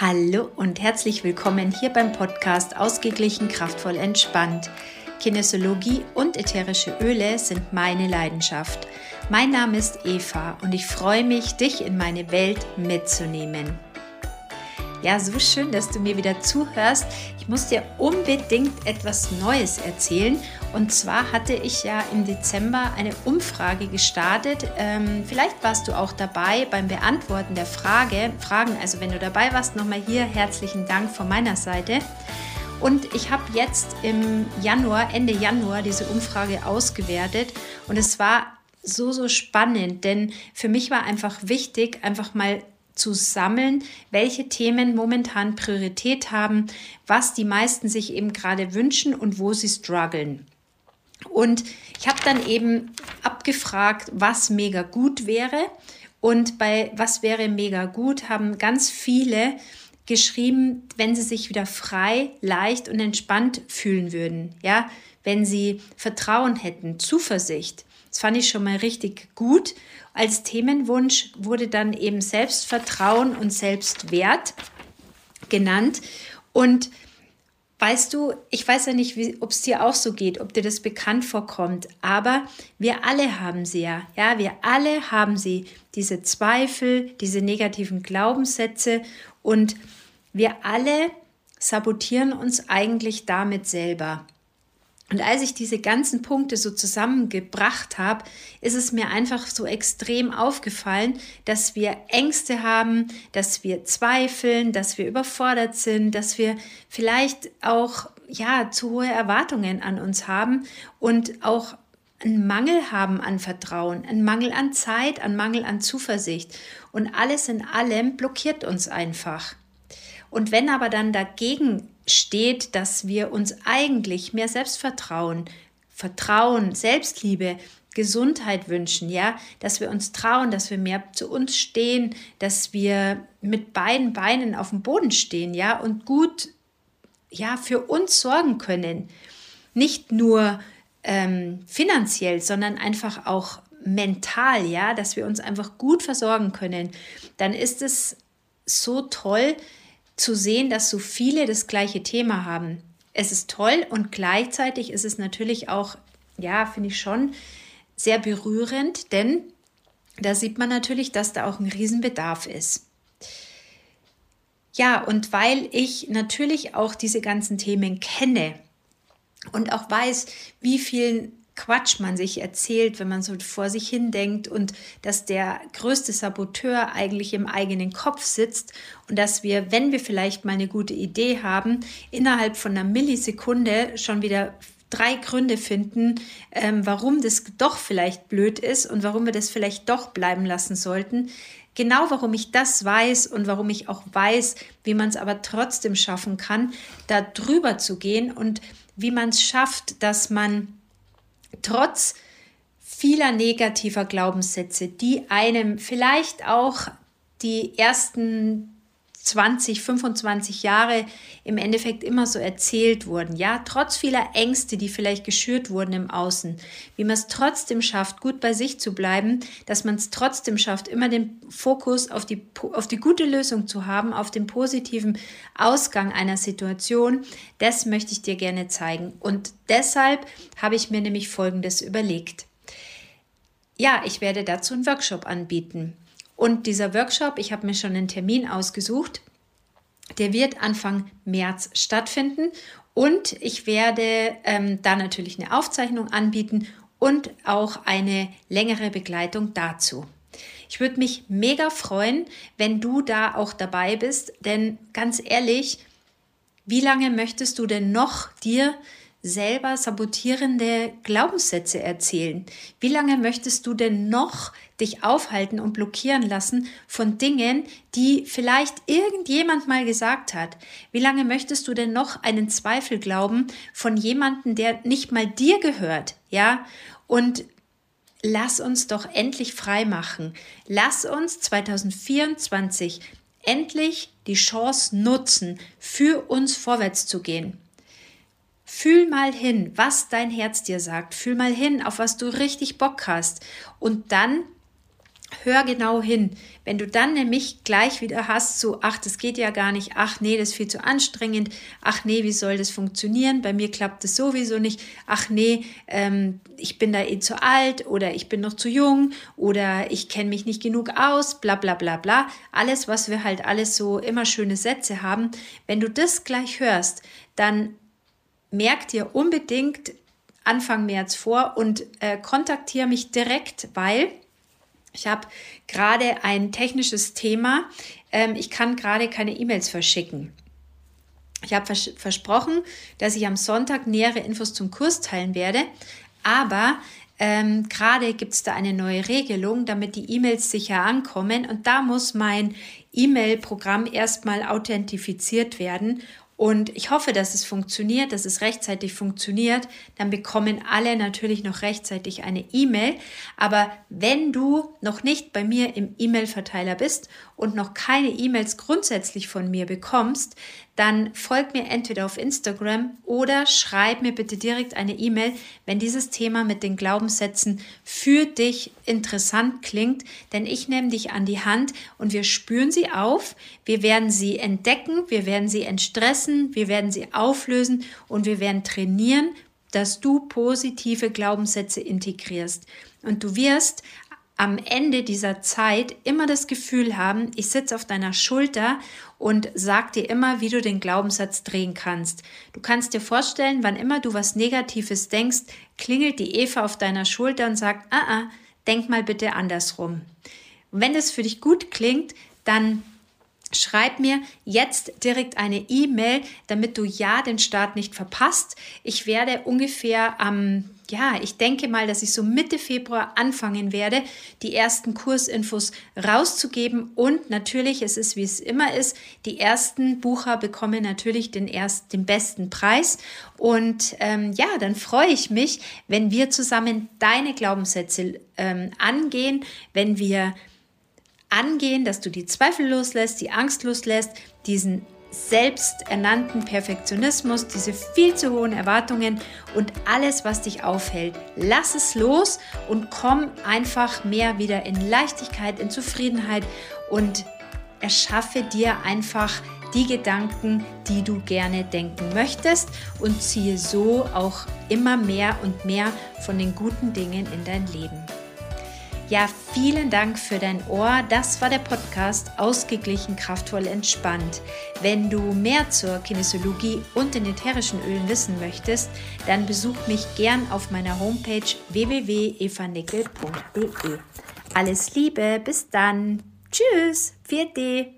Hallo und herzlich willkommen hier beim Podcast Ausgeglichen, kraftvoll, entspannt. Kinesiologie und ätherische Öle sind meine Leidenschaft. Mein Name ist Eva und ich freue mich, dich in meine Welt mitzunehmen. Ja, so schön, dass du mir wieder zuhörst. Ich muss dir unbedingt etwas Neues erzählen. Und zwar hatte ich ja im Dezember eine Umfrage gestartet. Ähm, vielleicht warst du auch dabei beim Beantworten der Frage, Fragen. Also wenn du dabei warst, nochmal hier herzlichen Dank von meiner Seite. Und ich habe jetzt im Januar, Ende Januar, diese Umfrage ausgewertet. Und es war so, so spannend, denn für mich war einfach wichtig, einfach mal zu sammeln, welche Themen momentan Priorität haben, was die meisten sich eben gerade wünschen und wo sie strugglen. Und ich habe dann eben abgefragt, was mega gut wäre. Und bei was wäre mega gut haben ganz viele geschrieben, wenn sie sich wieder frei, leicht und entspannt fühlen würden. Ja, wenn sie Vertrauen hätten, Zuversicht. Das fand ich schon mal richtig gut. Als Themenwunsch wurde dann eben Selbstvertrauen und Selbstwert genannt. Und weißt du, ich weiß ja nicht, ob es dir auch so geht, ob dir das bekannt vorkommt, aber wir alle haben sie ja. Ja, wir alle haben sie, diese Zweifel, diese negativen Glaubenssätze und wir alle sabotieren uns eigentlich damit selber. Und als ich diese ganzen Punkte so zusammengebracht habe, ist es mir einfach so extrem aufgefallen, dass wir Ängste haben, dass wir zweifeln, dass wir überfordert sind, dass wir vielleicht auch ja zu hohe Erwartungen an uns haben und auch einen Mangel haben an Vertrauen, einen Mangel an Zeit, einen Mangel an Zuversicht. Und alles in allem blockiert uns einfach. Und wenn aber dann dagegen steht, dass wir uns eigentlich mehr Selbstvertrauen, Vertrauen, Selbstliebe, Gesundheit wünschen, ja, dass wir uns trauen, dass wir mehr zu uns stehen, dass wir mit beiden Beinen auf dem Boden stehen, ja, und gut, ja, für uns sorgen können. Nicht nur ähm, finanziell, sondern einfach auch mental, ja, dass wir uns einfach gut versorgen können, dann ist es so toll, zu sehen, dass so viele das gleiche Thema haben. Es ist toll und gleichzeitig ist es natürlich auch, ja, finde ich schon sehr berührend, denn da sieht man natürlich, dass da auch ein Riesenbedarf ist. Ja, und weil ich natürlich auch diese ganzen Themen kenne und auch weiß, wie vielen Quatsch man sich erzählt, wenn man so vor sich hin denkt und dass der größte Saboteur eigentlich im eigenen Kopf sitzt und dass wir, wenn wir vielleicht mal eine gute Idee haben, innerhalb von einer Millisekunde schon wieder drei Gründe finden, ähm, warum das doch vielleicht blöd ist und warum wir das vielleicht doch bleiben lassen sollten. Genau warum ich das weiß und warum ich auch weiß, wie man es aber trotzdem schaffen kann, da drüber zu gehen und wie man es schafft, dass man trotz vieler negativer Glaubenssätze, die einem vielleicht auch die ersten 20, 25 Jahre im Endeffekt immer so erzählt wurden. Ja, trotz vieler Ängste, die vielleicht geschürt wurden im Außen, wie man es trotzdem schafft, gut bei sich zu bleiben, dass man es trotzdem schafft, immer den Fokus auf die, auf die gute Lösung zu haben, auf den positiven Ausgang einer Situation, das möchte ich dir gerne zeigen. Und deshalb habe ich mir nämlich Folgendes überlegt. Ja, ich werde dazu einen Workshop anbieten. Und dieser Workshop, ich habe mir schon einen Termin ausgesucht, der wird Anfang März stattfinden und ich werde ähm, da natürlich eine Aufzeichnung anbieten und auch eine längere Begleitung dazu. Ich würde mich mega freuen, wenn du da auch dabei bist, denn ganz ehrlich, wie lange möchtest du denn noch dir selber sabotierende Glaubenssätze erzählen? Wie lange möchtest du denn noch dich aufhalten und blockieren lassen von Dingen, die vielleicht irgendjemand mal gesagt hat? Wie lange möchtest du denn noch einen Zweifel glauben von jemandem, der nicht mal dir gehört? Ja? Und lass uns doch endlich frei machen. Lass uns 2024 endlich die Chance nutzen, für uns vorwärts zu gehen. Fühl mal hin, was dein Herz dir sagt. Fühl mal hin, auf was du richtig Bock hast. Und dann hör genau hin. Wenn du dann nämlich gleich wieder hast, so, ach, das geht ja gar nicht, ach nee, das ist viel zu anstrengend, ach nee, wie soll das funktionieren? Bei mir klappt das sowieso nicht, ach nee, ähm, ich bin da eh zu alt oder ich bin noch zu jung oder ich kenne mich nicht genug aus, bla bla bla bla. Alles, was wir halt alles so immer schöne Sätze haben. Wenn du das gleich hörst, dann merk dir unbedingt Anfang März vor und äh, kontaktiere mich direkt, weil ich habe gerade ein technisches Thema. Ähm, ich kann gerade keine E-Mails verschicken. Ich habe vers versprochen, dass ich am Sonntag nähere Infos zum Kurs teilen werde, aber ähm, gerade gibt es da eine neue Regelung, damit die E-Mails sicher ankommen und da muss mein E-Mail-Programm erstmal authentifiziert werden und ich hoffe, dass es funktioniert, dass es rechtzeitig funktioniert. Dann bekommen alle natürlich noch rechtzeitig eine E-Mail. Aber wenn du noch nicht bei mir im E-Mail-Verteiler bist und noch keine E-Mails grundsätzlich von mir bekommst, dann folg mir entweder auf Instagram oder schreib mir bitte direkt eine E-Mail, wenn dieses Thema mit den Glaubenssätzen für dich interessant klingt, denn ich nehme dich an die Hand und wir spüren sie auf, wir werden sie entdecken, wir werden sie entstressen, wir werden sie auflösen und wir werden trainieren, dass du positive Glaubenssätze integrierst. Und du wirst am Ende dieser Zeit immer das Gefühl haben, ich sitze auf deiner Schulter und sag dir immer, wie du den Glaubenssatz drehen kannst. Du kannst dir vorstellen, wann immer du was Negatives denkst, klingelt die Eva auf deiner Schulter und sagt, ah, ah, denk mal bitte andersrum. Und wenn das für dich gut klingt, dann Schreib mir jetzt direkt eine E-Mail, damit du ja den Start nicht verpasst. Ich werde ungefähr am, ja, ich denke mal, dass ich so Mitte Februar anfangen werde, die ersten Kursinfos rauszugeben. Und natürlich, es ist wie es immer ist, die ersten Bucher bekommen natürlich den, erst, den besten Preis. Und ähm, ja, dann freue ich mich, wenn wir zusammen deine Glaubenssätze ähm, angehen, wenn wir angehen, dass du die Zweifel loslässt, die Angst loslässt, diesen selbsternannten Perfektionismus, diese viel zu hohen Erwartungen und alles, was dich aufhält. Lass es los und komm einfach mehr wieder in Leichtigkeit, in Zufriedenheit und erschaffe dir einfach die Gedanken, die du gerne denken möchtest und ziehe so auch immer mehr und mehr von den guten Dingen in dein Leben. Ja, vielen Dank für dein Ohr. Das war der Podcast Ausgeglichen, kraftvoll, entspannt. Wenn du mehr zur Kinesiologie und den ätherischen Ölen wissen möchtest, dann besuch mich gern auf meiner Homepage www.evanickel.de. Alles Liebe, bis dann. Tschüss, 4D.